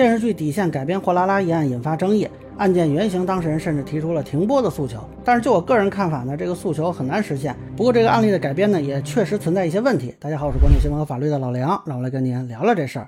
电视剧底线改编《货拉拉一案》引发争议，案件原型当事人甚至提出了停播的诉求。但是就我个人看法呢，这个诉求很难实现。不过这个案例的改编呢，也确实存在一些问题。大家好，我是关注新闻和法律的老梁，让我来跟您聊聊这事儿。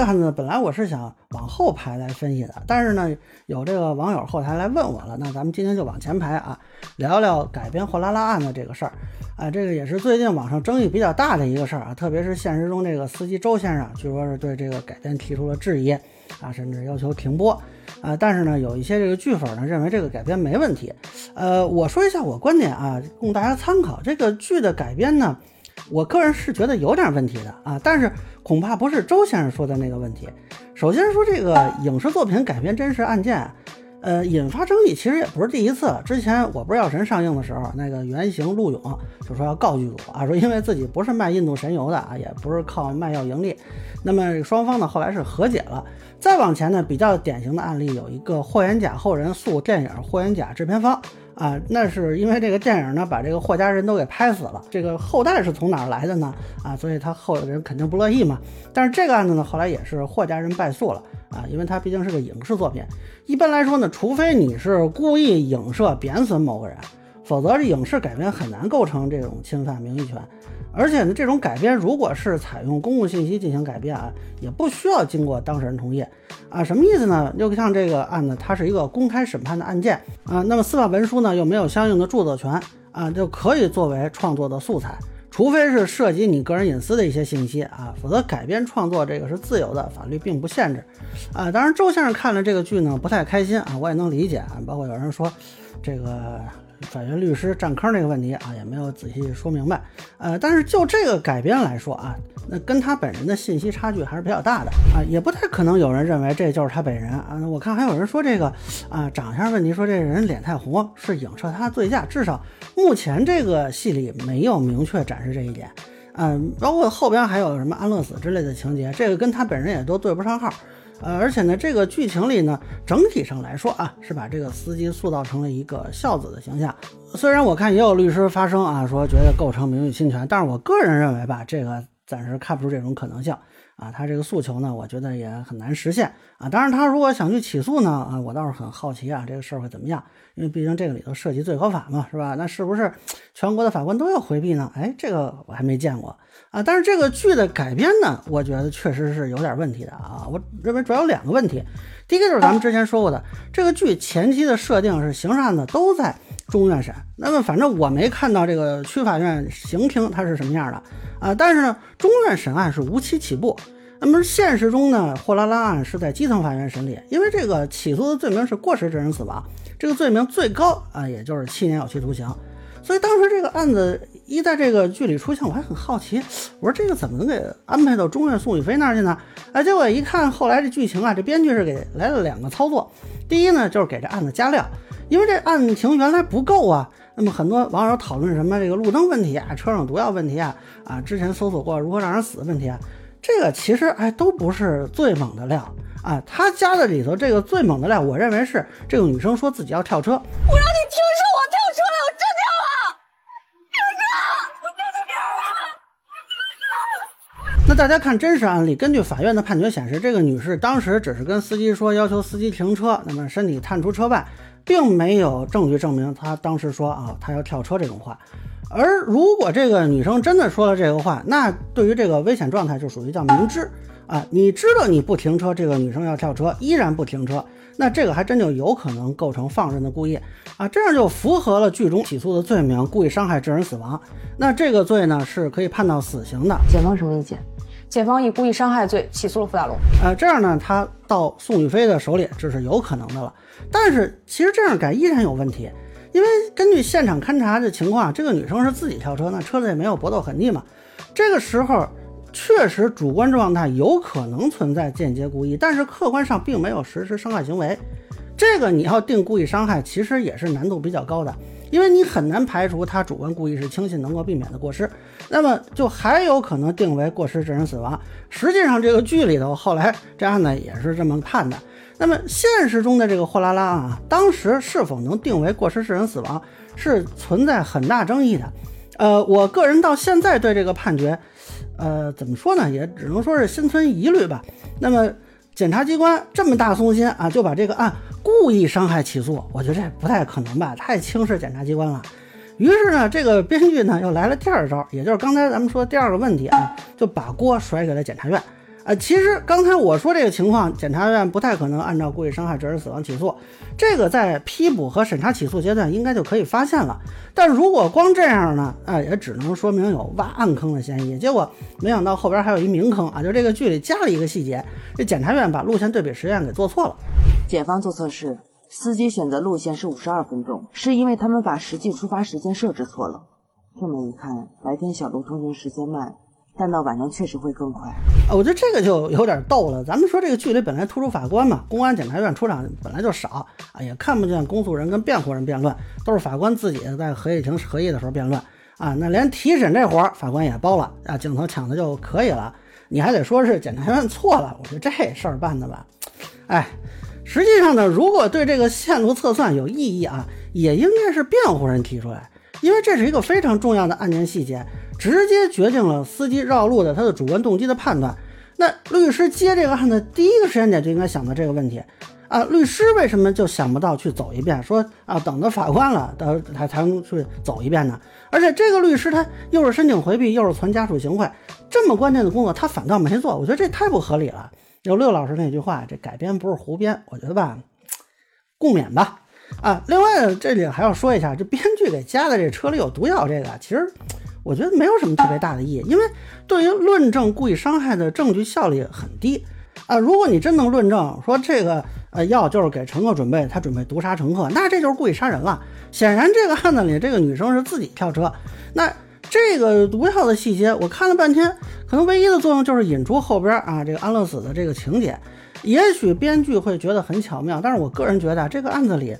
个案子本来我是想往后排来分析的，但是呢，有这个网友后台来问我了，那咱们今天就往前排啊，聊聊改编货拉拉案的这个事儿。啊，这个也是最近网上争议比较大的一个事儿啊，特别是现实中这个司机周先生，据说是对这个改编提出了质疑啊，甚至要求停播啊。但是呢，有一些这个剧粉呢认为这个改编没问题。呃，我说一下我观点啊，供大家参考。这个剧的改编呢，我个人是觉得有点问题的啊，但是恐怕不是周先生说的那个问题。首先说这个影视作品改编真实案件。呃，引发争议其实也不是第一次。之前我不是药神上映的时候，那个原型陆勇就说要告剧组啊，说因为自己不是卖印度神油的啊，也不是靠卖药盈利。那么双方呢后来是和解了。再往前呢，比较典型的案例有一个霍元甲后人诉电影《霍元甲》制片方啊，那是因为这个电影呢把这个霍家人都给拍死了，这个后代是从哪来的呢？啊，所以他后人肯定不乐意嘛。但是这个案子呢后来也是霍家人败诉了。啊，因为他毕竟是个影视作品，一般来说呢，除非你是故意影射贬损某个人，否则影视改编很难构成这种侵犯名誉权。而且呢，这种改编如果是采用公共信息进行改编啊，也不需要经过当事人同意啊。什么意思呢？就像这个案子，它是一个公开审判的案件啊，那么司法文书呢又没有相应的著作权啊，就可以作为创作的素材。除非是涉及你个人隐私的一些信息啊，否则改编创作这个是自由的，法律并不限制啊。当然，周先生看了这个剧呢，不太开心啊，我也能理解啊。包括有人说这个。法院律师占坑这个问题啊，也没有仔细说明白。呃，但是就这个改编来说啊，那跟他本人的信息差距还是比较大的啊，也不太可能有人认为这就是他本人啊。我看还有人说这个啊，长相问题，说这人脸太红是影射他醉驾，至少目前这个戏里没有明确展示这一点。嗯，包括后边还有什么安乐死之类的情节，这个跟他本人也都对不上号。呃，而且呢，这个剧情里呢，整体上来说啊，是把这个司机塑造成了一个孝子的形象。虽然我看也有律师发声啊，说觉得构成名誉侵权，但是我个人认为吧，这个暂时看不出这种可能性。啊，他这个诉求呢，我觉得也很难实现啊。当然，他如果想去起诉呢，啊，我倒是很好奇啊，这个事儿会怎么样？因为毕竟这个里头涉及最高法嘛，是吧？那是不是全国的法官都要回避呢？哎，这个我还没见过啊。但是这个剧的改编呢，我觉得确实是有点问题的啊。我认为主要有两个问题，第一个就是咱们之前说过的，这个剧前期的设定是刑事案子都在中院审，那么反正我没看到这个区法院刑庭它是什么样的。啊，但是呢，中院审案是无期起步。那么现实中呢，货拉拉案是在基层法院审理，因为这个起诉的罪名是过失致人死亡，这个罪名最高啊，也就是七年有期徒刑。所以当时这个案子一在这个剧里出现，我还很好奇，我说这个怎么能给安排到中院宋雨霏那儿去呢？哎，结果一看后来这剧情啊，这编剧是给来了两个操作。第一呢，就是给这案子加料，因为这案情原来不够啊。那么很多网友讨论什么这个路灯问题啊，车上毒药问题啊，啊，之前搜索过如何让人死的问题啊，这个其实哎都不是最猛的料啊。他加的里头这个最猛的料，我认为是这个女生说自己要跳车。我让你听说我跳车了，我真跳了，跳车，我真的跳了。那大家看真实案例，根据法院的判决显示，这个女士当时只是跟司机说要求司机停车，那么身体探出车外。并没有证据证明她当时说啊，她要跳车这种话。而如果这个女生真的说了这个话，那对于这个危险状态就属于叫明知啊，你知道你不停车，这个女生要跳车，依然不停车，那这个还真就有可能构成放任的故意啊，这样就符合了剧中起诉的罪名，故意伤害致人死亡。那这个罪呢是可以判到死刑的。检方什么意见？检方以故意伤害罪起诉了傅大龙。呃，这样呢，他到宋雨飞的手里，这是有可能的了。但是其实这样改依然有问题，因为根据现场勘查的情况，这个女生是自己跳车，那车子也没有搏斗痕迹嘛。这个时候确实主观状态有可能存在间接故意，但是客观上并没有实施伤害行为。这个你要定故意伤害，其实也是难度比较高的。因为你很难排除他主观故意是轻信能够避免的过失，那么就还有可能定为过失致人死亡。实际上，这个剧里头后来这案呢也是这么判的。那么现实中的这个货拉拉啊，当时是否能定为过失致人死亡，是存在很大争议的。呃，我个人到现在对这个判决，呃，怎么说呢，也只能说是心存疑虑吧。那么检察机关这么大松心啊，就把这个案故意伤害起诉，我觉得这不太可能吧，太轻视检察机关了。于是呢，这个编剧呢又来了第二招，也就是刚才咱们说第二个问题啊，就把锅甩给了检察院。啊，其实刚才我说这个情况，检察院不太可能按照故意伤害致人死亡起诉，这个在批捕和审查起诉阶段应该就可以发现了。但如果光这样呢，啊，也只能说明有挖暗坑的嫌疑。结果没想到后边还有一明坑啊，就这个剧里加了一个细节，这检察院把路线对比实验给做错了。检方做测试，司机选择路线是五十二分钟，是因为他们把实际出发时间设置错了。这么一看，白天小路通行时间慢。但到晚上确实会更快啊！我觉得这个就有点逗了。咱们说这个剧里本来突出法官嘛，公安检察院出场本来就少啊，也看不见公诉人跟辩护人辩论，都是法官自己在合议庭合议的时候辩论啊。那连提审这活儿法官也包了啊，镜头抢的就可以了。你还得说是检察院错了，我觉得这事儿办的吧，哎，实际上呢，如果对这个线路测算有异议啊，也应该是辩护人提出来，因为这是一个非常重要的案件细节。直接决定了司机绕路的他的主观动机的判断。那律师接这个案子第一个时间点就应该想到这个问题啊，律师为什么就想不到去走一遍？说啊，等到法官了，等他才能去走一遍呢？而且这个律师他又是申请回避，又是存家属行贿，这么关键的工作他反倒没做，我觉得这太不合理了。有六老师那句话，这改编不是胡编，我觉得吧，共勉吧。啊，另外这里还要说一下，这编剧给加的这车里有毒药这个，其实。我觉得没有什么特别大的意义，因为对于论证故意伤害的证据效力很低啊。如果你真能论证说这个呃药就是给乘客准备，他准备毒杀乘客，那这就是故意杀人了。显然这个案子里这个女生是自己跳车，那这个毒药的细节我看了半天，可能唯一的作用就是引出后边啊这个安乐死的这个情节。也许编剧会觉得很巧妙，但是我个人觉得这个案子里。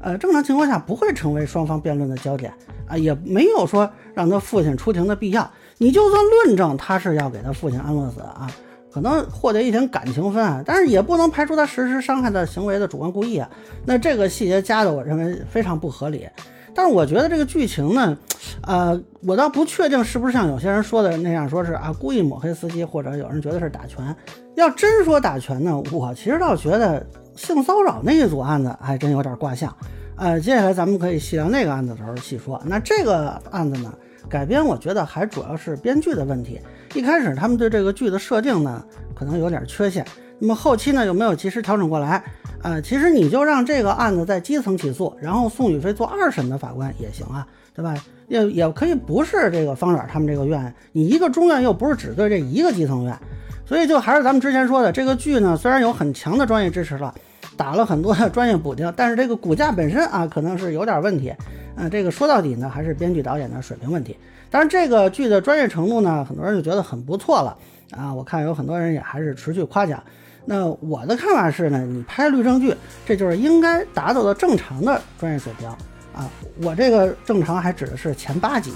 呃，正常情况下不会成为双方辩论的焦点啊，也没有说让他父亲出庭的必要。你就算论证他是要给他父亲安乐死啊，可能获得一点感情分啊，但是也不能排除他实施伤害的行为的主观故意啊。那这个细节加的，我认为非常不合理。但是我觉得这个剧情呢，呃，我倒不确定是不是像有些人说的那样，说是啊故意抹黑司机，或者有人觉得是打拳。要真说打拳呢，我其实倒觉得。性骚扰那一组案子还真有点卦象，呃，接下来咱们可以细聊那个案子的时候细说。那这个案子呢，改编我觉得还主要是编剧的问题。一开始他们对这个剧的设定呢，可能有点缺陷。那么后期呢，又没有及时调整过来？呃，其实你就让这个案子在基层起诉，然后宋宇飞做二审的法官也行啊，对吧？也也可以不是这个方远他们这个院，你一个中院又不是只对这一个基层院，所以就还是咱们之前说的，这个剧呢，虽然有很强的专业支持了。打了很多的专业补丁，但是这个骨架本身啊，可能是有点问题。嗯，这个说到底呢，还是编剧导演的水平问题。当然，这个剧的专业程度呢，很多人就觉得很不错了啊。我看有很多人也还是持续夸奖。那我的看法是呢，你拍律政剧，这就是应该达到的正常的专业水平啊。我这个正常还指的是前八集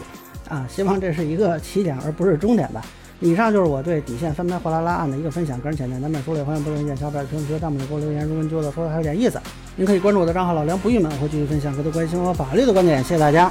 啊，希望这是一个起点而不是终点吧。以上就是我对底线翻拍货拉拉案的一个分享，个人浅见，咱们说了欢迎不同意见小伙伴评论区、弹幕里给我留言。如果您觉得说的还有点意思，您可以关注我的账号老梁不郁闷，我会继续分享更多关于新闻和法律的观点。谢谢大家。